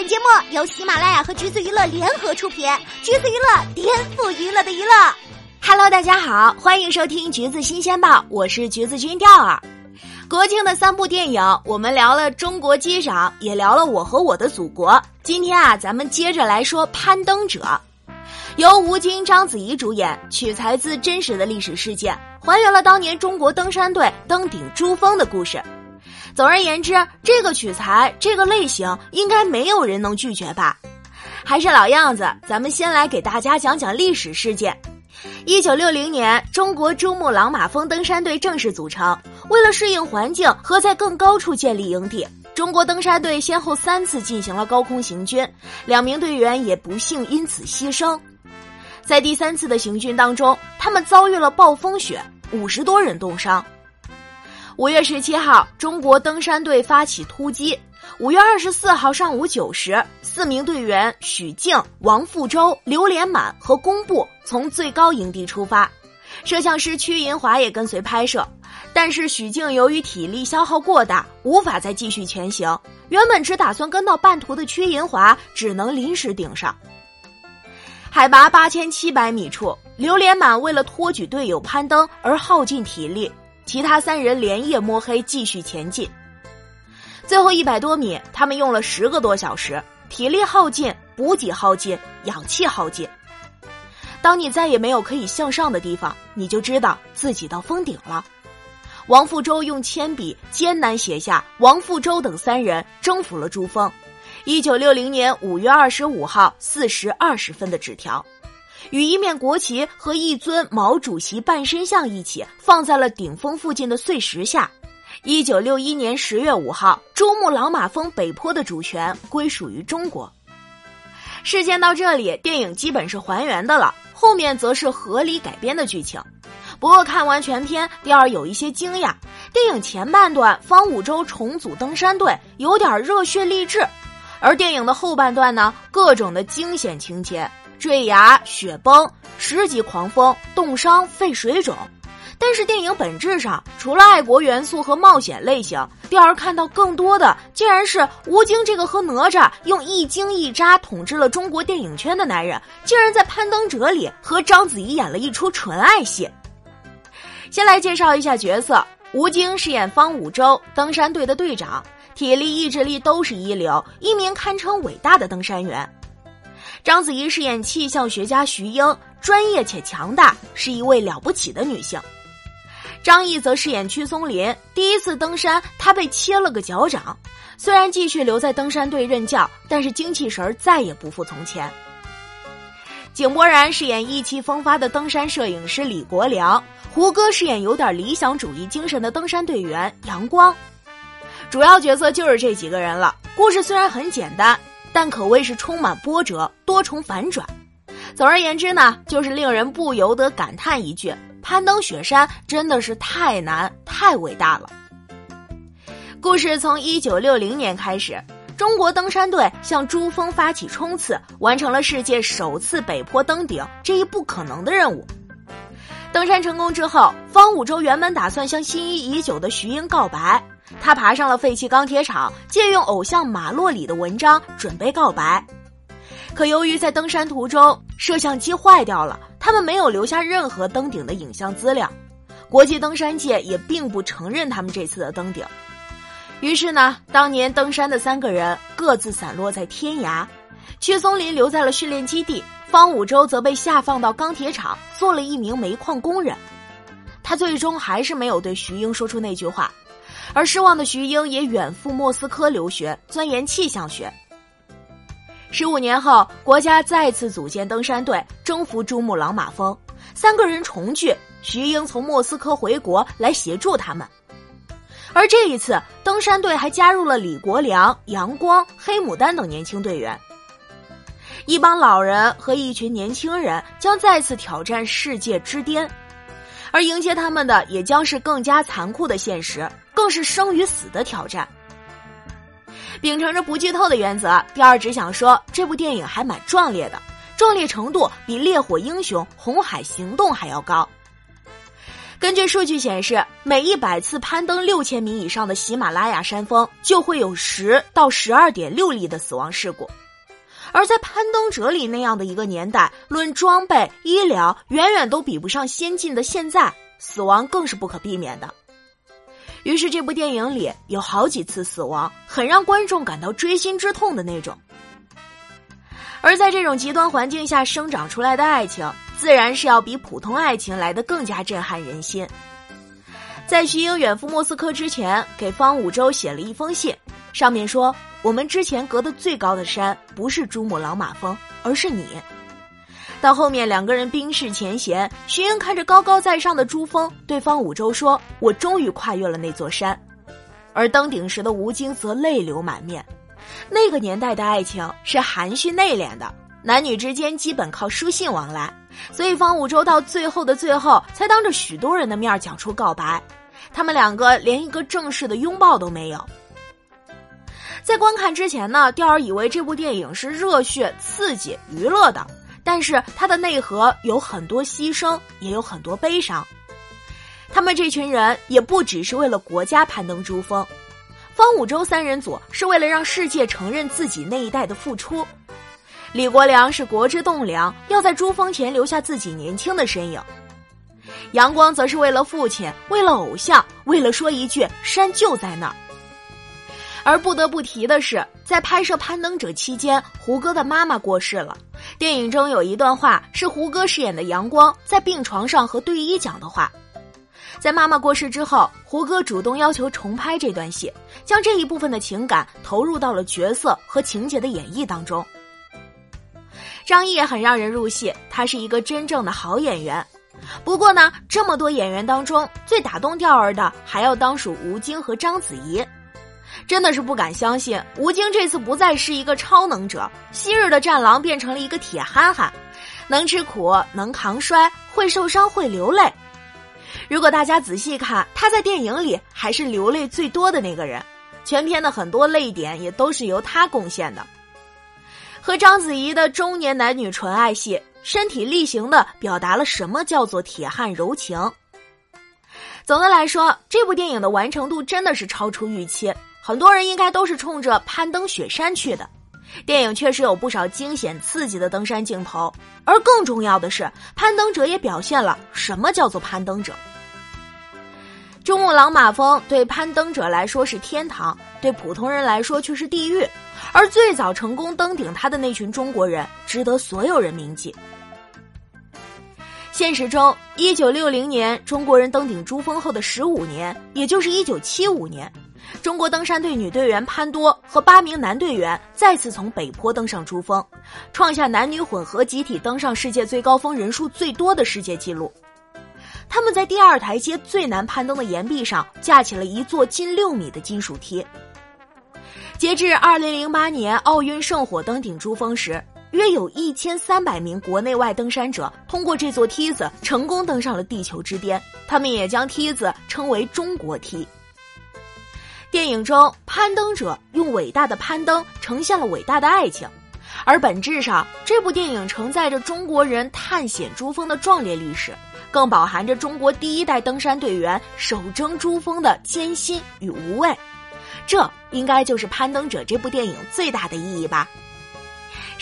本节目由喜马拉雅和橘子娱乐联合出品，橘子娱乐颠覆娱乐的娱乐。Hello，大家好，欢迎收听橘子新鲜报，我是橘子君钓儿。国庆的三部电影，我们聊了《中国机长》，也聊了《我和我的祖国》。今天啊，咱们接着来说《攀登者》，由吴京、章子怡主演，取材自真实的历史事件，还原了当年中国登山队登顶珠峰的故事。总而言之，这个取材这个类型应该没有人能拒绝吧？还是老样子，咱们先来给大家讲讲历史事件。一九六零年，中国珠穆朗玛峰登山队正式组成。为了适应环境和在更高处建立营地，中国登山队先后三次进行了高空行军，两名队员也不幸因此牺牲。在第三次的行军当中，他们遭遇了暴风雪，五十多人冻伤。五月十七号，中国登山队发起突击。五月二十四号上午九时，四名队员许静、王富洲、刘连满和工部从最高营地出发，摄像师屈银华也跟随拍摄。但是许静由于体力消耗过大，无法再继续前行。原本只打算跟到半途的屈银华，只能临时顶上。海拔八千七百米处，刘连满为了托举队友攀登而耗尽体力。其他三人连夜摸黑继续前进，最后一百多米，他们用了十个多小时，体力耗尽，补给耗尽，氧气耗尽。当你再也没有可以向上的地方，你就知道自己到峰顶了。王富洲用铅笔艰难写下“王富洲等三人征服了珠峰”，一九六零年五月二十五号四时二十分的纸条。与一面国旗和一尊毛主席半身像一起放在了顶峰附近的碎石下。一九六一年十月五号，珠穆朗玛峰北坡的主权归属于中国。事件到这里，电影基本是还原的了，后面则是合理改编的剧情。不过看完全片，第二有一些惊讶：电影前半段方五洲重组登山队有点热血励志，而电影的后半段呢，各种的惊险情节。坠崖、雪崩、十级狂风、冻伤、肺水肿，但是电影本质上除了爱国元素和冒险类型，第二看到更多的竟然是吴京这个和哪吒用一惊一乍统治了中国电影圈的男人，竟然在《攀登者》里和章子怡演了一出纯爱戏。先来介绍一下角色：吴京饰演方五洲，登山队的队长，体力意志力都是一流，一名堪称伟大的登山员。章子怡饰演气象学家徐英，专业且强大，是一位了不起的女性。张译则饰演屈松林，第一次登山，他被切了个脚掌，虽然继续留在登山队任教，但是精气神再也不复从前。井柏然饰演意气风发的登山摄影师李国良，胡歌饰演有点理想主义精神的登山队员杨光。主要角色就是这几个人了。故事虽然很简单。但可谓是充满波折、多重反转。总而言之呢，就是令人不由得感叹一句：攀登雪山真的是太难、太伟大了。故事从一九六零年开始，中国登山队向珠峰发起冲刺，完成了世界首次北坡登顶这一不可能的任务。登山成功之后，方五洲原本打算向心仪已久的徐英告白。他爬上了废弃钢铁厂，借用偶像马洛里的文章准备告白，可由于在登山途中摄像机坏掉了，他们没有留下任何登顶的影像资料。国际登山界也并不承认他们这次的登顶。于是呢，当年登山的三个人各自散落在天涯，屈松林留在了训练基地，方五洲则被下放到钢铁厂做了一名煤矿工人。他最终还是没有对徐英说出那句话。而失望的徐英也远赴莫斯科留学，钻研气象学。十五年后，国家再次组建登山队，征服珠穆朗玛峰。三个人重聚，徐英从莫斯科回国来协助他们。而这一次，登山队还加入了李国良、杨光、黑牡丹等年轻队员。一帮老人和一群年轻人将再次挑战世界之巅，而迎接他们的也将是更加残酷的现实。更是生与死的挑战。秉承着不剧透的原则，第二只想说，这部电影还蛮壮烈的，壮烈程度比《烈火英雄》《红海行动》还要高。根据数据显示，每一百次攀登六千米以上的喜马拉雅山峰，就会有十到十二点六例的死亡事故。而在攀登者里那样的一个年代，论装备、医疗，远远都比不上先进的现在，死亡更是不可避免的。于是，这部电影里有好几次死亡，很让观众感到锥心之痛的那种。而在这种极端环境下生长出来的爱情，自然是要比普通爱情来的更加震撼人心。在徐英远赴莫斯科之前，给方五洲写了一封信，上面说：“我们之前隔的最高的山，不是珠穆朗玛峰，而是你。”到后面两个人冰释前嫌，徐英看着高高在上的珠峰，对方五洲说：“我终于跨越了那座山。”而登顶时的吴京则泪流满面。那个年代的爱情是含蓄内敛的，男女之间基本靠书信往来，所以方五洲到最后的最后才当着许多人的面讲出告白。他们两个连一个正式的拥抱都没有。在观看之前呢，钓儿以为这部电影是热血、刺激、娱乐的，但是它的内核有很多牺牲，也有很多悲伤。他们这群人也不只是为了国家攀登珠峰。方五洲三人组是为了让世界承认自己那一代的付出，李国良是国之栋梁，要在珠峰前留下自己年轻的身影；阳光则是为了父亲，为了偶像，为了说一句“山就在那儿”。而不得不提的是，在拍摄《攀登者》期间，胡歌的妈妈过世了。电影中有一段话是胡歌饰演的阳光在病床上和队医讲的话。在妈妈过世之后，胡歌主动要求重拍这段戏，将这一部分的情感投入到了角色和情节的演绎当中。张译也很让人入戏，他是一个真正的好演员。不过呢，这么多演员当中，最打动钓儿的还要当属吴京和章子怡。真的是不敢相信，吴京这次不再是一个超能者，昔日的战狼变成了一个铁憨憨，能吃苦，能扛摔，会受伤，会流泪。如果大家仔细看，他在电影里还是流泪最多的那个人，全片的很多泪点也都是由他贡献的。和章子怡的中年男女纯爱戏，身体力行的表达了什么叫做铁汉柔情。总的来说，这部电影的完成度真的是超出预期，很多人应该都是冲着攀登雪山去的。电影确实有不少惊险刺激的登山镜头，而更重要的是，攀登者也表现了什么叫做攀登者。珠穆朗玛峰对攀登者来说是天堂，对普通人来说却是地狱。而最早成功登顶它的那群中国人，值得所有人铭记。现实中，一九六零年中国人登顶珠峰后的十五年，也就是一九七五年，中国登山队女队员潘多和八名男队员再次从北坡登上珠峰，创下男女混合集体登上世界最高峰人数最多的世界纪录。他们在第二台阶最难攀登的岩壁上架起了一座近六米的金属梯。截至二零零八年奥运圣火登顶珠峰时，约有一千三百名国内外登山者通过这座梯子成功登上了地球之巅。他们也将梯子称为“中国梯”。电影中，攀登者用伟大的攀登呈现了伟大的爱情，而本质上，这部电影承载着中国人探险珠峰的壮烈历史。更饱含着中国第一代登山队员手争珠峰的艰辛与无畏，这应该就是《攀登者》这部电影最大的意义吧。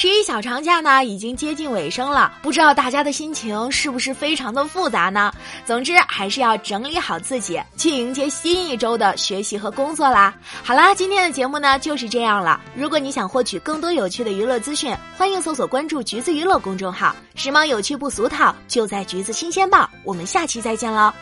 十一小长假呢，已经接近尾声了，不知道大家的心情是不是非常的复杂呢？总之，还是要整理好自己，去迎接新一周的学习和工作啦。好啦，今天的节目呢就是这样了。如果你想获取更多有趣的娱乐资讯，欢迎搜索关注“橘子娱乐”公众号，时髦有趣不俗套，就在“橘子新鲜报”。我们下期再见喽。